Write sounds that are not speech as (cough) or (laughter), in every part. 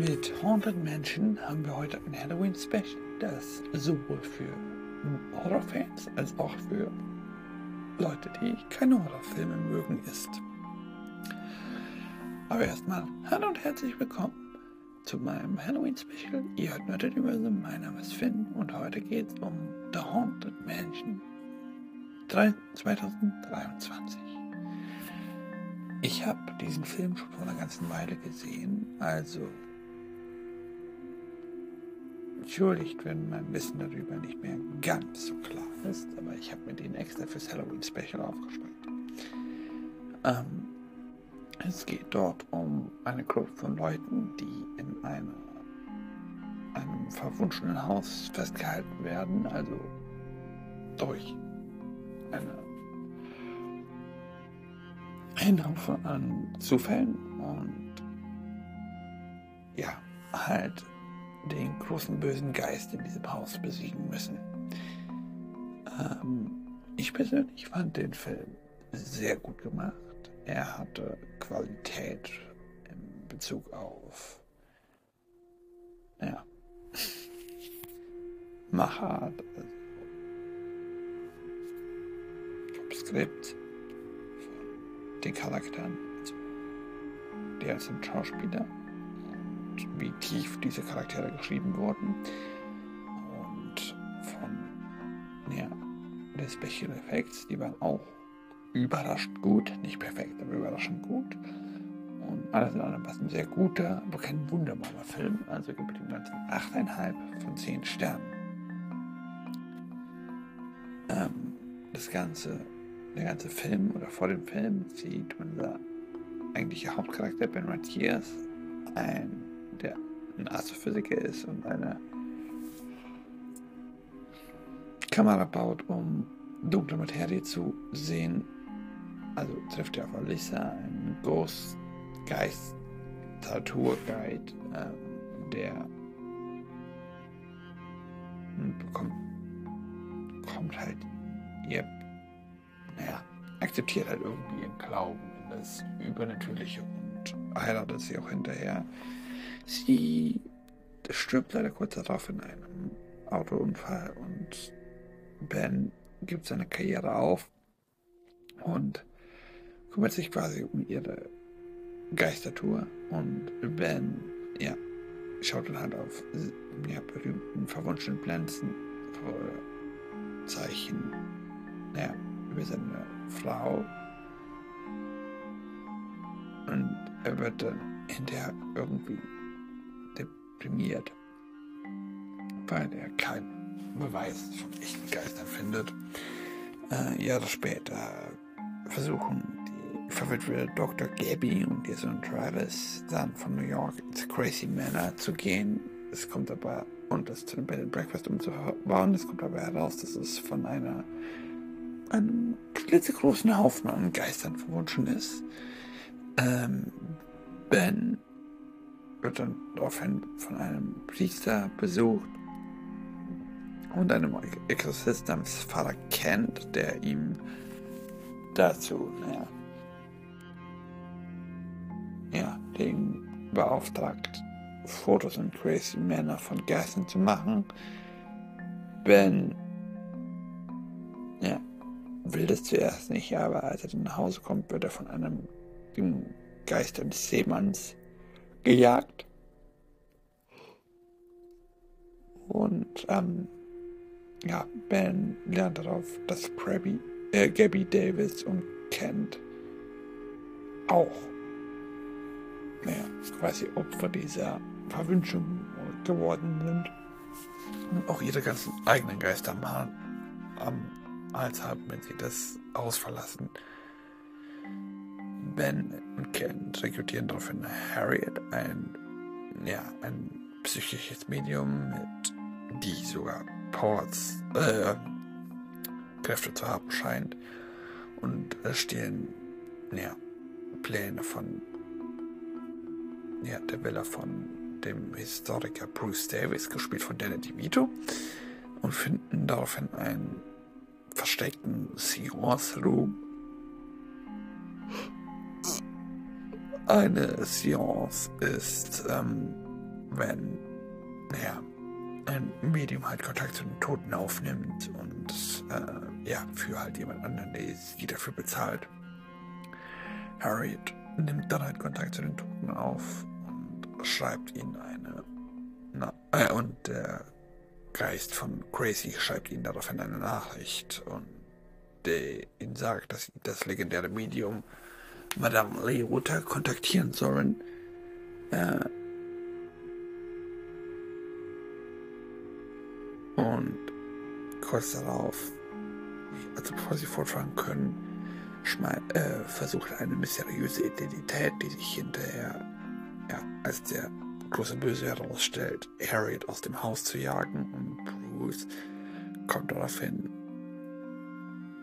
Mit Haunted Mansion haben wir heute ein Halloween-Special, das sowohl für Horrorfans als auch für Leute, die keine Horrorfilme mögen, ist. Aber erstmal hallo und herzlich willkommen zu meinem Halloween-Special. Ihr hört Nerded Universum, mein Name ist Finn und heute geht es um The Haunted Mansion 2023. Ich habe diesen Film schon vor einer ganzen Weile gesehen, also entschuldigt, wenn mein Wissen darüber nicht mehr ganz so klar ist, aber ich habe mir den extra fürs Halloween Special aufgespart. Ähm, es geht dort um eine Gruppe von Leuten, die in einer, einem verwunschenen Haus festgehalten werden, also durch eine Hindernung an Zufällen und ja, halt den großen bösen Geist in diesem Haus besiegen müssen. Ähm, ich persönlich fand den Film sehr gut gemacht. Er hatte Qualität in Bezug auf ja, (laughs) Machart, also vom Skript, den Charakteren, also der als ein Schauspieler wie tief diese Charaktere geschrieben wurden und von ja, den Special Effects, die waren auch überraschend gut, nicht perfekt, aber überraschend gut. Und alles in allem war es ein sehr guter, aber kein wunderbarer Film. Also ich dem Ganzen 8,5 von 10 Sternen. Ähm, das Ganze, der ganze Film oder vor dem Film sieht unser eigentlicher Hauptcharakter Ben Matthias ein ein Astrophysiker ist und eine Kamera baut, um dunkle Materie zu sehen. Also trifft er auf Alyssa, einen Ghost Geist Tourguide, ähm, der bekommt kommt halt ihr, naja, akzeptiert halt irgendwie ihren Glauben in das Übernatürliche und heiratet sie auch hinterher. Sie stirbt leider kurz darauf in einem Autounfall und Ben gibt seine Karriere auf und kümmert sich quasi um ihre Geistertour und Ben, ja, schaut dann halt auf ja, berühmten verwunschenen Pflanzen, Zeichen, ja, über seine Frau. Und er wird dann hinterher irgendwie deprimiert, weil er keinen Beweis von echten Geistern findet. Äh, Jahre später versuchen die verwitwete Dr. Gabby und ihr Sohn Travis dann von New York ins Crazy Manor zu gehen. Es kommt aber, und das zu einem Bed and Breakfast umzubauen, es kommt aber heraus, dass es von einer einem klitzegroßen Haufen an Geistern verwunschen ist. Ähm, Ben wird dann daraufhin von einem Priester besucht und einem Exorzist namens Vater Kent, der ihm dazu, naja, ja, den beauftragt, Fotos und Crazy Männer von Geistern zu machen. Ben, ja, will das zuerst nicht, aber als er dann nach Hause kommt, wird er von einem Geist eines Seemanns gejagt. Und ähm, ja, Ben lernt darauf, dass Krabby, äh, Gabby Davis und Kent auch naja, quasi Opfer dieser Verwünschung geworden sind und auch ihre ganzen eigenen Geister mal am Hals haben, wenn sie das Haus verlassen. Ben und Ken rekrutieren daraufhin Harriet, ein, ja, ein psychisches Medium, mit, die sogar Powers, äh, Kräfte zu haben scheint, und stehlen ja, Pläne von ja, der Villa von dem Historiker Bruce Davis, gespielt von Danny DeVito, und finden daraufhin einen versteckten Seance-Room eine Seance ist ähm, wenn ja, ein Medium halt Kontakt zu den Toten aufnimmt und äh, ja, für halt jemand anderen, der sie dafür bezahlt. Harriet nimmt dann halt Kontakt zu den Toten auf und schreibt ihnen eine. Na, äh, und der Geist von Crazy schreibt ihnen daraufhin eine Nachricht und der ihnen sagt, dass das legendäre Medium Madame Leota kontaktieren sollen. Äh, und kurz darauf, also bevor sie fortfahren können, äh, versucht eine mysteriöse Identität, die sich hinterher, ja, als der große Böse herausstellt, Harriet aus dem Haus zu jagen und Bruce kommt daraufhin,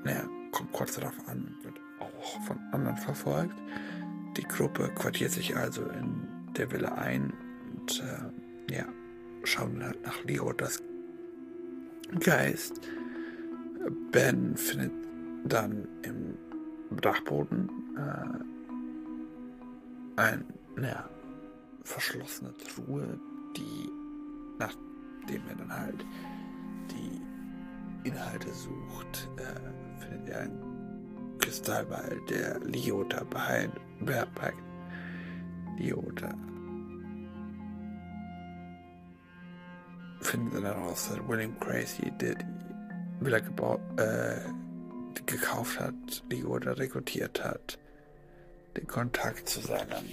naja, kommt kurz darauf an, wird auch von anderen verfolgt. Die Gruppe quartiert sich also in der Villa ein und äh, ja, schauen nach Leo das Geist. Ben findet dann im Dachboden äh, ein, naja, verschlossene Truhe, die, nachdem er dann halt die Inhalte sucht, äh, findet er einen Kristallball, der Liota bei, Liota findet dann heraus, dass William Crazy, der die Villa gebaut, äh, gekauft hat, Liota rekrutiert hat, den Kontakt zu seinem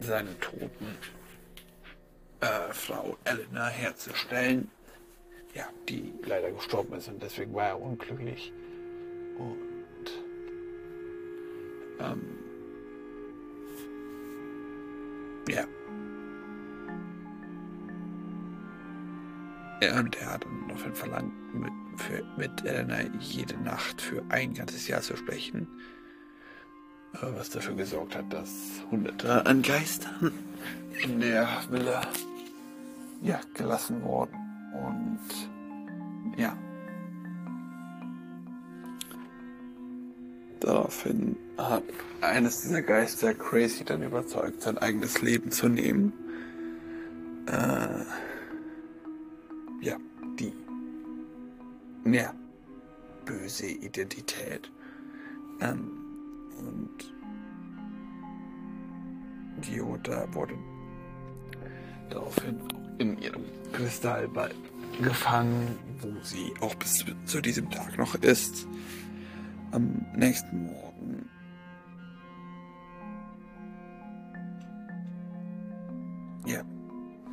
seine toten äh, Frau Elena herzustellen. Ja, die leider gestorben ist und deswegen war er unglücklich. Und ähm, ja. ja. Und er hat dann daraufhin verlangt, mit, für, mit Elena jede Nacht für ein ganzes Jahr zu sprechen was dafür gesorgt hat, dass Hunderte an Geistern in der Villa ja, gelassen wurden. Und ja. Daraufhin hat eines dieser Geister Crazy dann überzeugt, sein eigenes Leben zu nehmen. Äh, ja, die ja, böse Identität. Ähm, und Giota wurde daraufhin in ihrem Kristallball gefangen, wo sie auch bis zu diesem Tag noch ist. Am nächsten Morgen. Ja,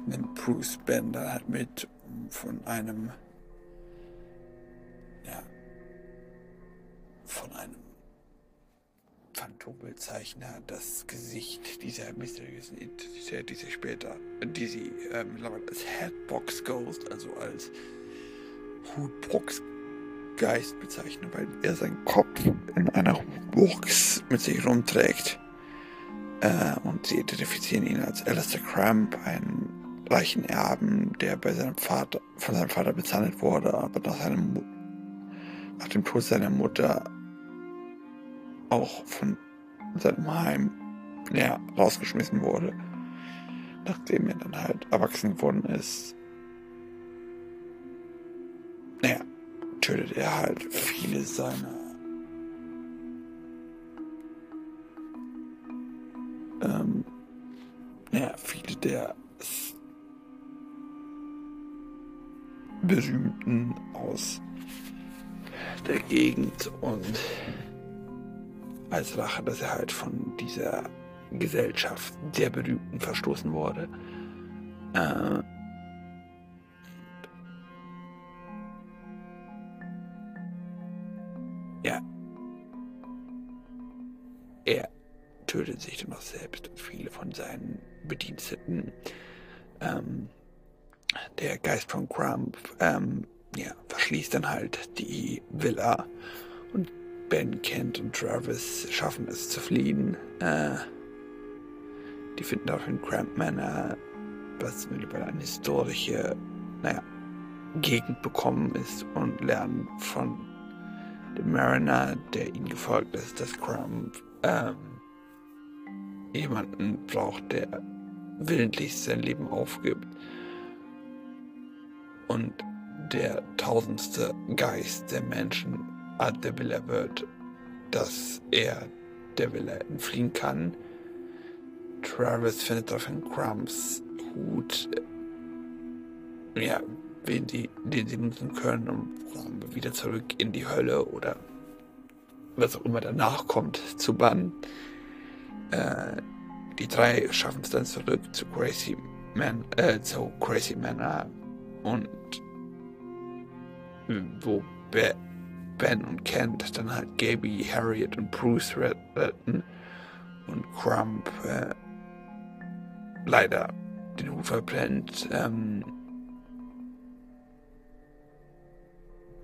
nimmt Bruce Bender halt mit, von einem ja, von einem Phantombildzeichner das Gesicht dieser mysteriösen Identität, die sie später, die sie ähm, als Headbox Ghost, also als Hutbox Geist bezeichnen, weil er seinen Kopf in einer Box mit sich rumträgt. Äh, und sie identifizieren ihn als Alistair Cramp, einen reichen Erben, der bei seinem Vater, von seinem Vater bezahlt wurde, aber nach, seinem, nach dem Tod seiner Mutter auch von seinem Heim ja, rausgeschmissen wurde, nachdem er dann halt erwachsen geworden ist. Naja, tötet er halt viele seiner ähm, ja, viele der berühmten aus der Gegend und als Rache, dass er halt von dieser Gesellschaft der Berühmten verstoßen wurde. Äh, Er tötet sich dann auch selbst und viele von seinen Bediensteten. Ähm, der Geist von Crump ähm, ja, verschließt dann halt die Villa und Ben, Kent und Travis schaffen es zu fliehen. Äh, die finden auch in Cramp Manor, was mittlerweile eine historische, naja, Gegend bekommen ist und lernen von dem Mariner, der ihnen gefolgt ist, dass Crump ähm, jemanden braucht, der willentlich sein Leben aufgibt und der tausendste Geist der Menschen der Wille wird, dass er der Wille entfliehen kann. Travis findet daraufhin Crumbs Hut, ja, den, die, den sie nutzen können, um wieder zurück in die Hölle oder was auch immer danach kommt, zu bannen. Äh, die drei schaffen es dann zurück zu Crazy Man, äh, zu Crazy Manor und wo Be Ben und Kent dann halt Gaby, Harriet und Bruce retten und Crump äh, leider den Hut verbrennt. Ähm,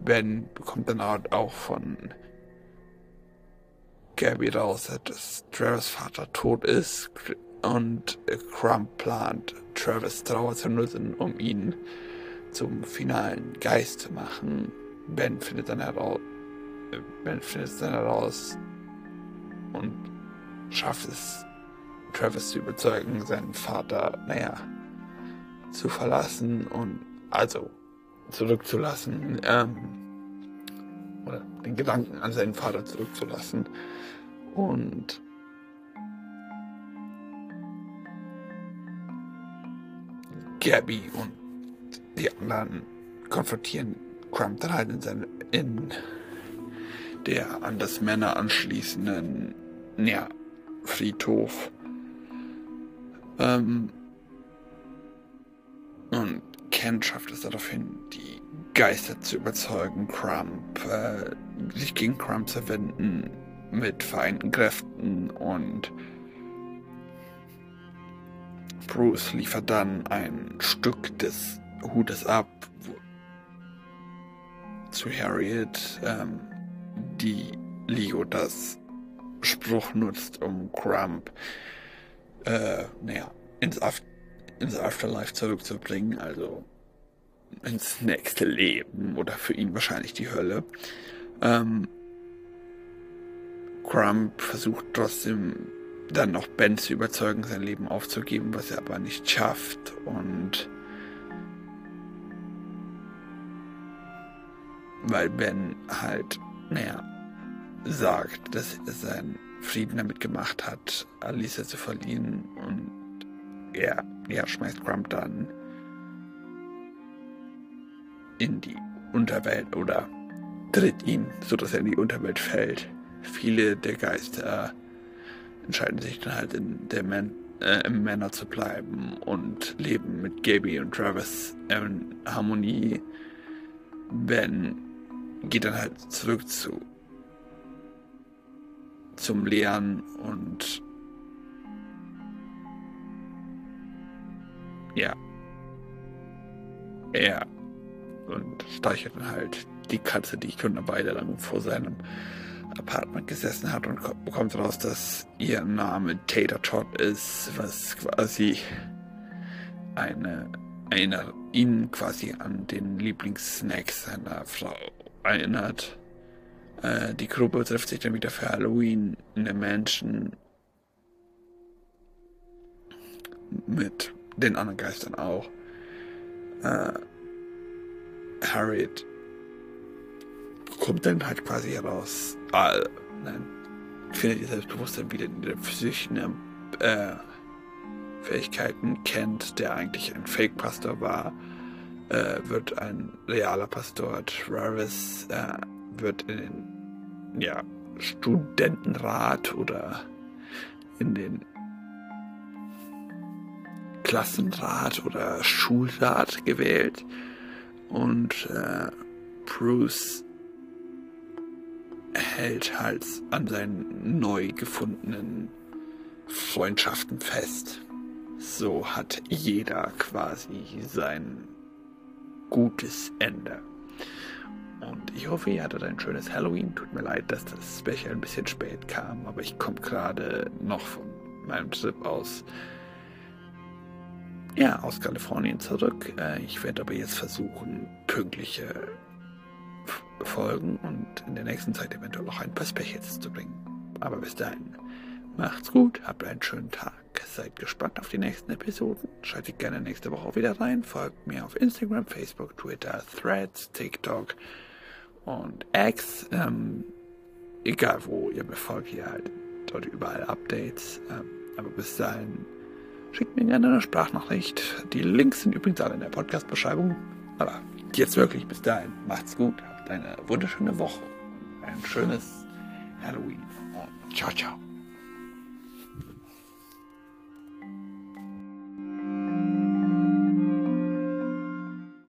Ben bekommt dann auch von Gabby raus, dass Travis Vater tot ist und Crump plant, Travis Trauer zu nutzen, um ihn zum finalen Geist zu machen. Ben findet dann heraus, Ben findet dann heraus und schafft es, Travis zu überzeugen, seinen Vater, naja, zu verlassen und also zurückzulassen, ähm, oder den Gedanken an seinen Vater zurückzulassen. Und Gabby und die anderen konfrontieren Crump dann halt in, seine, in der an das Männer anschließenden ja, Friedhof. Ähm, und Ken schafft es daraufhin, die Geister zu überzeugen, Crump, äh, sich gegen Crump zu wenden, mit vereinten Kräften und Bruce liefert dann ein Stück des Hutes ab zu Harriet, ähm, die Leo das Spruch nutzt, um Crump äh, naja, ins, Af ins Afterlife zurückzubringen, also ins nächste Leben oder für ihn wahrscheinlich die Hölle. Ähm, Crump versucht trotzdem dann noch Ben zu überzeugen, sein Leben aufzugeben, was er aber nicht schafft und weil Ben halt, naja, sagt, dass er seinen Frieden damit gemacht hat, Alicia zu verlieren und er, ja, schmeißt Crump dann in die Unterwelt oder tritt ihn, sodass er in die Unterwelt fällt viele der Geister entscheiden sich dann halt in der Man äh, im Männer zu bleiben und leben mit Gaby und Travis in Harmonie. Ben geht dann halt zurück zu zum Lehren und ja er und streichelt dann halt die Katze, die schon eine Weile lang vor seinem Apartment gesessen hat und bekommt raus, dass ihr Name Tater Tot ist, was quasi eine, eine ihn quasi an den Lieblingssnack seiner Frau erinnert. Äh, die Gruppe trifft sich dann wieder für Halloween in der Mansion mit den anderen Geistern auch. Äh, Harriet kommt dann halt quasi heraus, äh, nein, findet ihr Selbstbewusstsein wieder in der physischen äh, Fähigkeiten, kennt, der eigentlich ein Fake-Pastor war, äh, wird ein realer Pastor. Travis äh, wird in den ja, Studentenrat oder in den Klassenrat oder Schulrat gewählt und äh, Bruce hält halt an seinen neu gefundenen Freundschaften fest. So hat jeder quasi sein gutes Ende. Und ich hoffe, ihr hattet ein schönes Halloween. Tut mir leid, dass das Special ein bisschen spät kam, aber ich komme gerade noch von meinem Trip aus. Ja, aus Kalifornien zurück. Äh, ich werde aber jetzt versuchen, pünktliche folgen und in der nächsten Zeit eventuell auch ein paar Specials zu bringen. Aber bis dahin, macht's gut, habt einen schönen Tag. Seid gespannt auf die nächsten Episoden. Schaltet gerne nächste Woche wieder rein. Folgt mir auf Instagram, Facebook, Twitter, Threads, TikTok und X. Ähm, egal wo ihr mir folgt, hier halt dort überall Updates. Ähm, aber bis dahin schickt mir gerne eine Sprachnachricht. Die Links sind übrigens alle in der Podcast-Beschreibung. Aber jetzt wirklich bis dahin. Macht's gut. Habt eine wunderschöne Woche. Ein schönes Halloween. Und ciao, ciao.